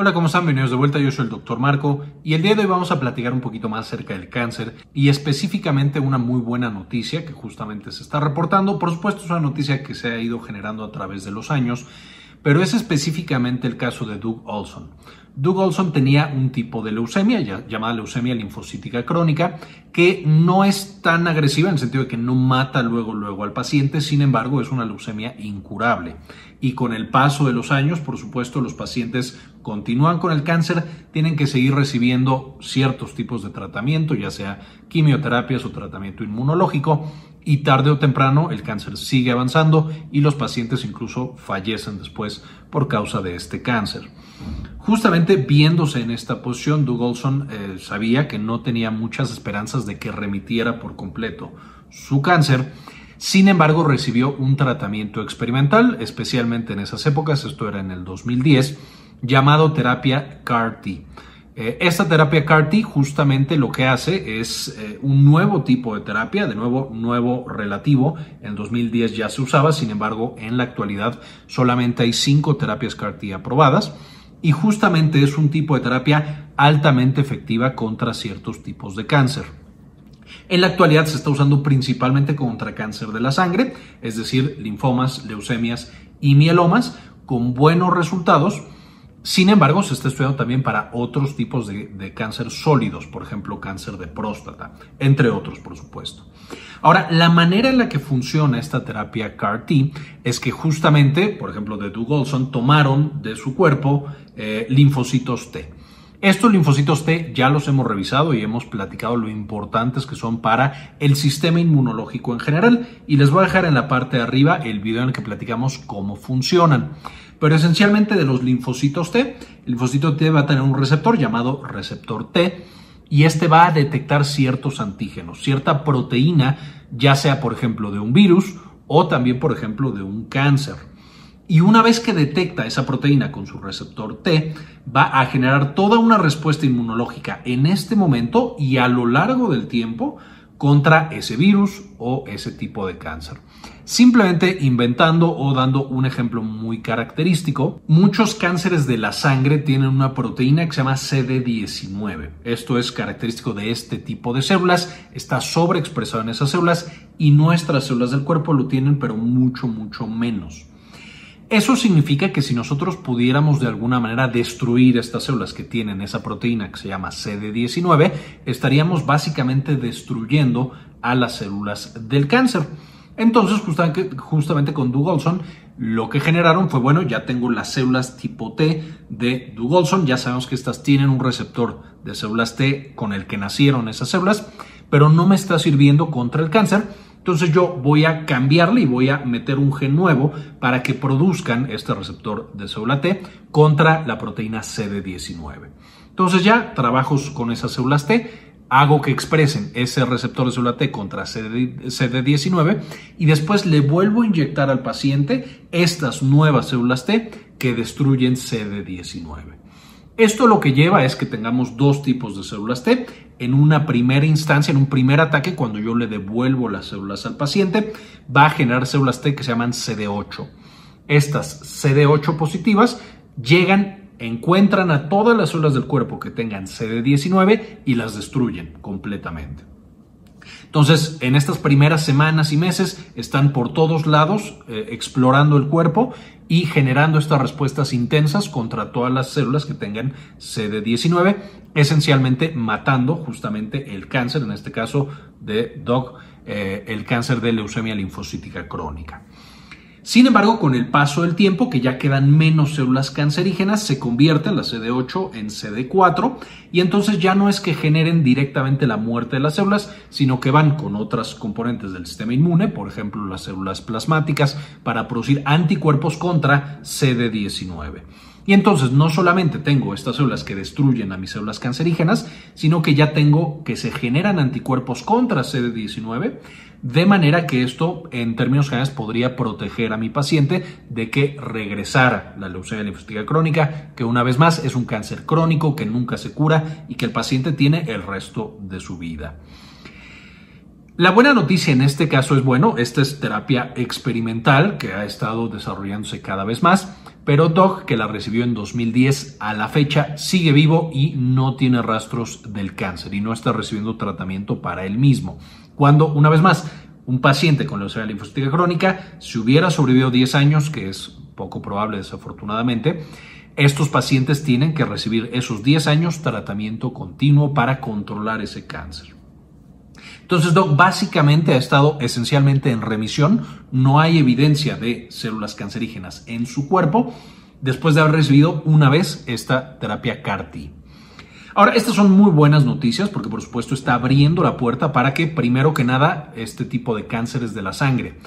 Hola, ¿cómo están? Bienvenidos de vuelta, yo soy el doctor Marco y el día de hoy vamos a platicar un poquito más acerca del cáncer y específicamente una muy buena noticia que justamente se está reportando. Por supuesto es una noticia que se ha ido generando a través de los años, pero es específicamente el caso de Doug Olson. Doug Olson tenía un tipo de leucemia llamada leucemia linfocítica crónica que no es tan agresiva en el sentido de que no mata luego luego al paciente, sin embargo es una leucemia incurable. Y con el paso de los años, por supuesto, los pacientes continúan con el cáncer, tienen que seguir recibiendo ciertos tipos de tratamiento, ya sea quimioterapias o tratamiento inmunológico, y tarde o temprano el cáncer sigue avanzando y los pacientes incluso fallecen después por causa de este cáncer. Justamente viéndose en esta posición, Doug Olson eh, sabía que no tenía muchas esperanzas de que remitiera por completo su cáncer. Sin embargo, recibió un tratamiento experimental, especialmente en esas épocas, esto era en el 2010, llamado terapia CAR-T. Eh, esta terapia CAR-T justamente lo que hace es eh, un nuevo tipo de terapia, de nuevo, nuevo relativo. En 2010 ya se usaba, sin embargo, en la actualidad solamente hay cinco terapias CAR-T aprobadas y justamente es un tipo de terapia altamente efectiva contra ciertos tipos de cáncer. En la actualidad se está usando principalmente contra cáncer de la sangre, es decir, linfomas, leucemias y mielomas, con buenos resultados. Sin embargo, se está estudiando también para otros tipos de, cáncer sólidos, por ejemplo, cáncer de próstata, entre otros, por supuesto. Ahora, la manera en la que funciona esta terapia CAR-T es que justamente, por ejemplo, de Doug Olson, tomaron de su cuerpo eh, linfocitos T. Estos linfocitos T ya los hemos revisado y hemos platicado lo importantes que son para el sistema inmunológico en general y les voy a dejar en la parte de arriba el video en el que platicamos cómo funcionan. Pero esencialmente de los linfocitos T, el linfocito T va a tener un receptor llamado receptor T y este va a detectar ciertos antígenos, cierta proteína, ya sea por ejemplo de un virus o también por ejemplo de un cáncer. Y una vez que detecta esa proteína con su receptor T, va a generar toda una respuesta inmunológica en este momento y a lo largo del tiempo contra ese virus o ese tipo de cáncer. Simplemente inventando o dando un ejemplo muy característico, muchos cánceres de la sangre tienen una proteína que se llama CD19. Esto es característico de este tipo de células, está sobreexpresado en esas células y nuestras células del cuerpo lo tienen pero mucho, mucho menos. Eso significa que si nosotros pudiéramos de alguna manera destruir estas células que tienen esa proteína que se llama CD19, estaríamos básicamente destruyendo a las células del cáncer. Entonces, justamente, con Doug lo que generaron fue, bueno, ya tengo las células tipo T de Doug ya sabemos que estas tienen un receptor de células T con el que nacieron esas células, pero no me está sirviendo contra el cáncer entonces yo voy a cambiarle y voy a meter un gen nuevo para que produzcan este receptor de célula T contra la proteína CD19. Entonces ya trabajo con esas células T, hago que expresen ese receptor de célula T contra CD19 y después le vuelvo a inyectar al paciente estas nuevas células T que destruyen CD19. Esto lo que lleva es que tengamos dos tipos de células T. En una primera instancia, en un primer ataque, cuando yo le devuelvo las células al paciente, va a generar células T que se llaman CD8. Estas CD8 positivas llegan, encuentran a todas las células del cuerpo que tengan CD19 y las destruyen completamente. Entonces, en estas primeras semanas y meses están por todos lados eh, explorando el cuerpo y generando estas respuestas intensas contra todas las células que tengan CD19, esencialmente matando justamente el cáncer, en este caso de DOC, eh, el cáncer de leucemia linfocítica crónica. Sin embargo, con el paso del tiempo, que ya quedan menos células cancerígenas, se convierte la CD8 en CD4 y entonces ya no es que generen directamente la muerte de las células, sino que van con otras componentes del sistema inmune, por ejemplo las células plasmáticas, para producir anticuerpos contra CD19. Y entonces no solamente tengo estas células que destruyen a mis células cancerígenas, sino que ya tengo que se generan anticuerpos contra CD19, de manera que esto en términos generales podría proteger a mi paciente de que regresara la leucemia linfocítica crónica, que una vez más es un cáncer crónico que nunca se cura y que el paciente tiene el resto de su vida. La buena noticia en este caso es, bueno, esta es terapia experimental que ha estado desarrollándose cada vez más, pero Doug, que la recibió en 2010, a la fecha sigue vivo y no tiene rastros del cáncer y no está recibiendo tratamiento para él mismo. Cuando, una vez más, un paciente con leucemia linfocítica crónica, si hubiera sobrevivido 10 años, que es poco probable desafortunadamente, estos pacientes tienen que recibir esos 10 años tratamiento continuo para controlar ese cáncer. Entonces, Doc básicamente ha estado esencialmente en remisión. No hay evidencia de células cancerígenas en su cuerpo después de haber recibido una vez esta terapia CAR-T. Ahora, estas son muy buenas noticias porque por supuesto está abriendo la puerta para que primero que nada este tipo de cánceres de la sangre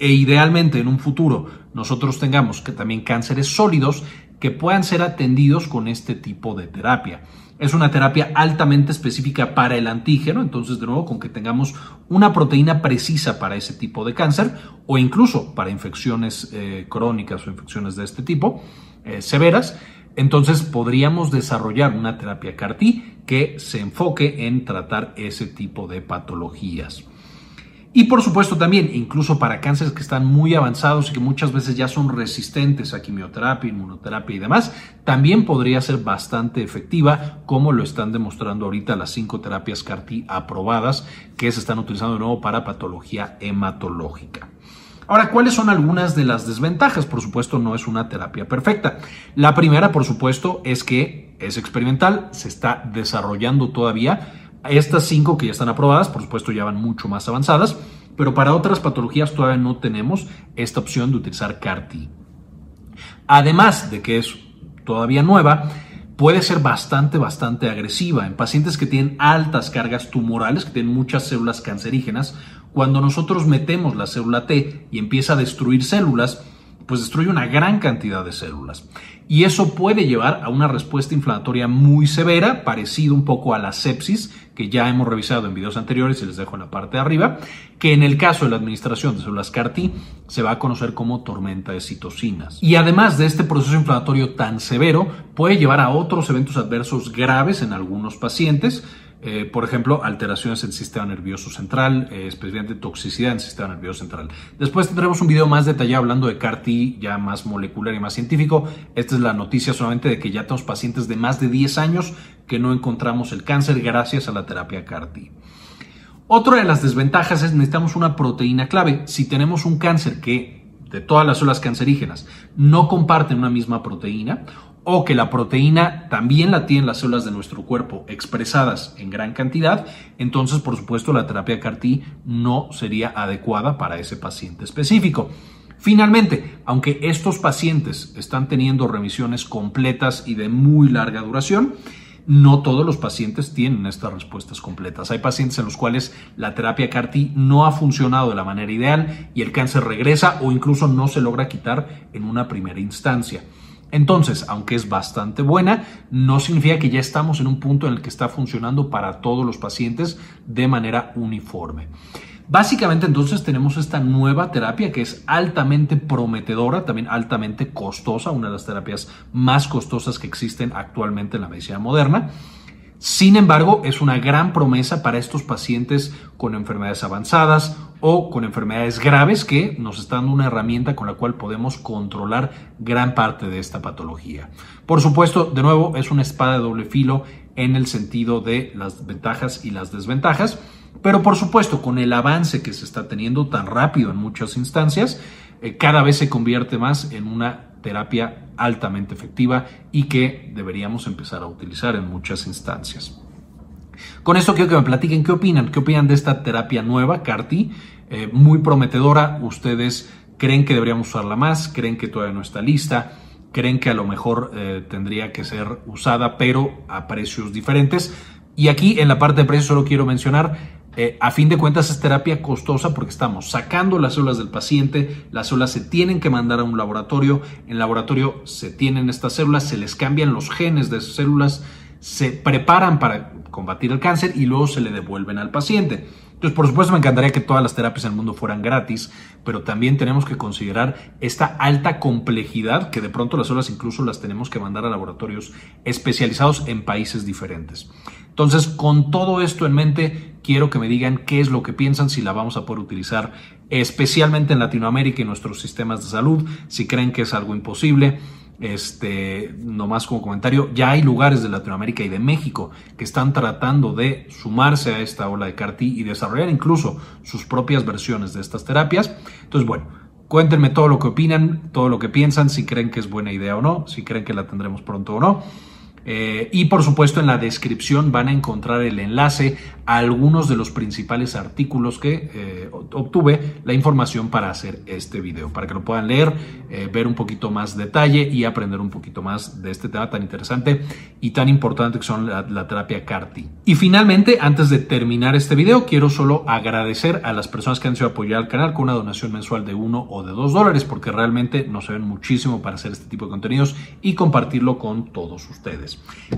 e idealmente en un futuro nosotros tengamos que también cánceres sólidos que puedan ser atendidos con este tipo de terapia. Es una terapia altamente específica para el antígeno, entonces de nuevo con que tengamos una proteína precisa para ese tipo de cáncer o incluso para infecciones eh, crónicas o infecciones de este tipo eh, severas, entonces podríamos desarrollar una terapia CAR-T que se enfoque en tratar ese tipo de patologías. Y por supuesto también, incluso para cánceres que están muy avanzados y que muchas veces ya son resistentes a quimioterapia, inmunoterapia y demás, también podría ser bastante efectiva, como lo están demostrando ahorita las cinco terapias CAR-T aprobadas que se están utilizando de nuevo para patología hematológica. Ahora, ¿cuáles son algunas de las desventajas? Por supuesto, no es una terapia perfecta. La primera, por supuesto, es que es experimental, se está desarrollando todavía estas cinco que ya están aprobadas, por supuesto, ya van mucho más avanzadas, pero para otras patologías todavía no tenemos esta opción de utilizar CAR-T. Además de que es todavía nueva, puede ser bastante, bastante agresiva en pacientes que tienen altas cargas tumorales, que tienen muchas células cancerígenas. Cuando nosotros metemos la célula T y empieza a destruir células, pues destruye una gran cantidad de células. Y eso puede llevar a una respuesta inflamatoria muy severa, parecido un poco a la sepsis, que ya hemos revisado en videos anteriores y les dejo en la parte de arriba, que en el caso de la administración de células CAR-T se va a conocer como tormenta de citocinas. Y además de este proceso inflamatorio tan severo, puede llevar a otros eventos adversos graves en algunos pacientes, eh, por ejemplo, alteraciones en el sistema nervioso central, eh, especialmente toxicidad en el sistema nervioso central. Después tendremos un video más detallado hablando de CAR-T, ya más molecular y más científico. Esta es la noticia solamente de que ya tenemos pacientes de más de 10 años que no encontramos el cáncer gracias a la terapia CAR-T. Otra de las desventajas es necesitamos una proteína clave. Si tenemos un cáncer que de todas las células cancerígenas no comparten una misma proteína o que la proteína también la tienen las células de nuestro cuerpo expresadas en gran cantidad, entonces por supuesto la terapia CAR-T no sería adecuada para ese paciente específico. Finalmente, aunque estos pacientes están teniendo remisiones completas y de muy larga duración, no todos los pacientes tienen estas respuestas completas. Hay pacientes en los cuales la terapia CAR-T no ha funcionado de la manera ideal y el cáncer regresa o incluso no se logra quitar en una primera instancia. Entonces, aunque es bastante buena, no significa que ya estamos en un punto en el que está funcionando para todos los pacientes de manera uniforme. Básicamente entonces tenemos esta nueva terapia que es altamente prometedora, también altamente costosa, una de las terapias más costosas que existen actualmente en la medicina moderna. Sin embargo, es una gran promesa para estos pacientes con enfermedades avanzadas o con enfermedades graves que nos están dando una herramienta con la cual podemos controlar gran parte de esta patología. Por supuesto, de nuevo, es una espada de doble filo en el sentido de las ventajas y las desventajas, pero por supuesto, con el avance que se está teniendo tan rápido en muchas instancias, eh, cada vez se convierte más en una terapia altamente efectiva y que deberíamos empezar a utilizar en muchas instancias. Con esto quiero que me platiquen qué opinan, qué opinan de esta terapia nueva, CARTI, eh, muy prometedora. ¿Ustedes creen que deberíamos usarla más? ¿Creen que todavía no está lista? ¿Creen que a lo mejor eh, tendría que ser usada pero a precios diferentes? Y aquí en la parte de precios solo quiero mencionar eh, a fin de cuentas es terapia costosa porque estamos sacando las células del paciente, las células se tienen que mandar a un laboratorio, en el laboratorio se tienen estas células, se les cambian los genes de esas células, se preparan para combatir el cáncer y luego se le devuelven al paciente. Entonces, por supuesto, me encantaría que todas las terapias en el mundo fueran gratis, pero también tenemos que considerar esta alta complejidad que de pronto las células incluso las tenemos que mandar a laboratorios especializados en países diferentes. Entonces, con todo esto en mente, quiero que me digan qué es lo que piensan, si la vamos a poder utilizar especialmente en Latinoamérica y nuestros sistemas de salud, si creen que es algo imposible, este, nomás como comentario, ya hay lugares de Latinoamérica y de México que están tratando de sumarse a esta ola de CAR-T y desarrollar incluso sus propias versiones de estas terapias. Entonces, bueno, cuéntenme todo lo que opinan, todo lo que piensan, si creen que es buena idea o no, si creen que la tendremos pronto o no. Eh, y por supuesto en la descripción van a encontrar el enlace a algunos de los principales artículos que eh, obtuve la información para hacer este video, para que lo puedan leer, eh, ver un poquito más detalle y aprender un poquito más de este tema tan interesante y tan importante que son la, terapia CAR-T. Y finalmente, antes de terminar este video, quiero solo agradecer a las personas que han sido apoyar al canal con una donación mensual de uno o de dos dólares, porque realmente nos ven muchísimo para hacer este tipo de contenidos y compartirlo con todos ustedes.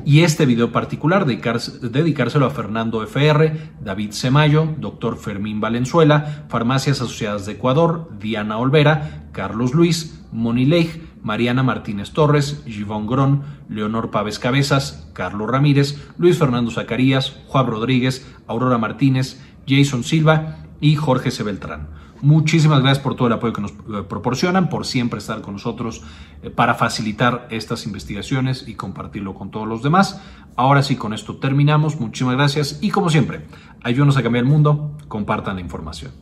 Y este video particular, dedicárselo a Fernando FR, David Semayo, Dr. Fermín Valenzuela, Farmacias Asociadas de Ecuador, Diana Olvera, Carlos Luis, Moni Leigh, Mariana Martínez Torres, Givón Grón, Leonor Pávez Cabezas, Carlos Ramírez, Luis Fernando Zacarías, Juan Rodríguez, Aurora Martínez, Jason Silva y Jorge C. Beltrán. Muchísimas gracias por todo el apoyo que nos eh, proporcionan, por siempre estar con nosotros eh, para facilitar estas investigaciones y compartirlo con todos los demás. Ahora sí, con esto terminamos. Muchísimas gracias y como siempre, ayúdenos a cambiar el mundo, compartan la información.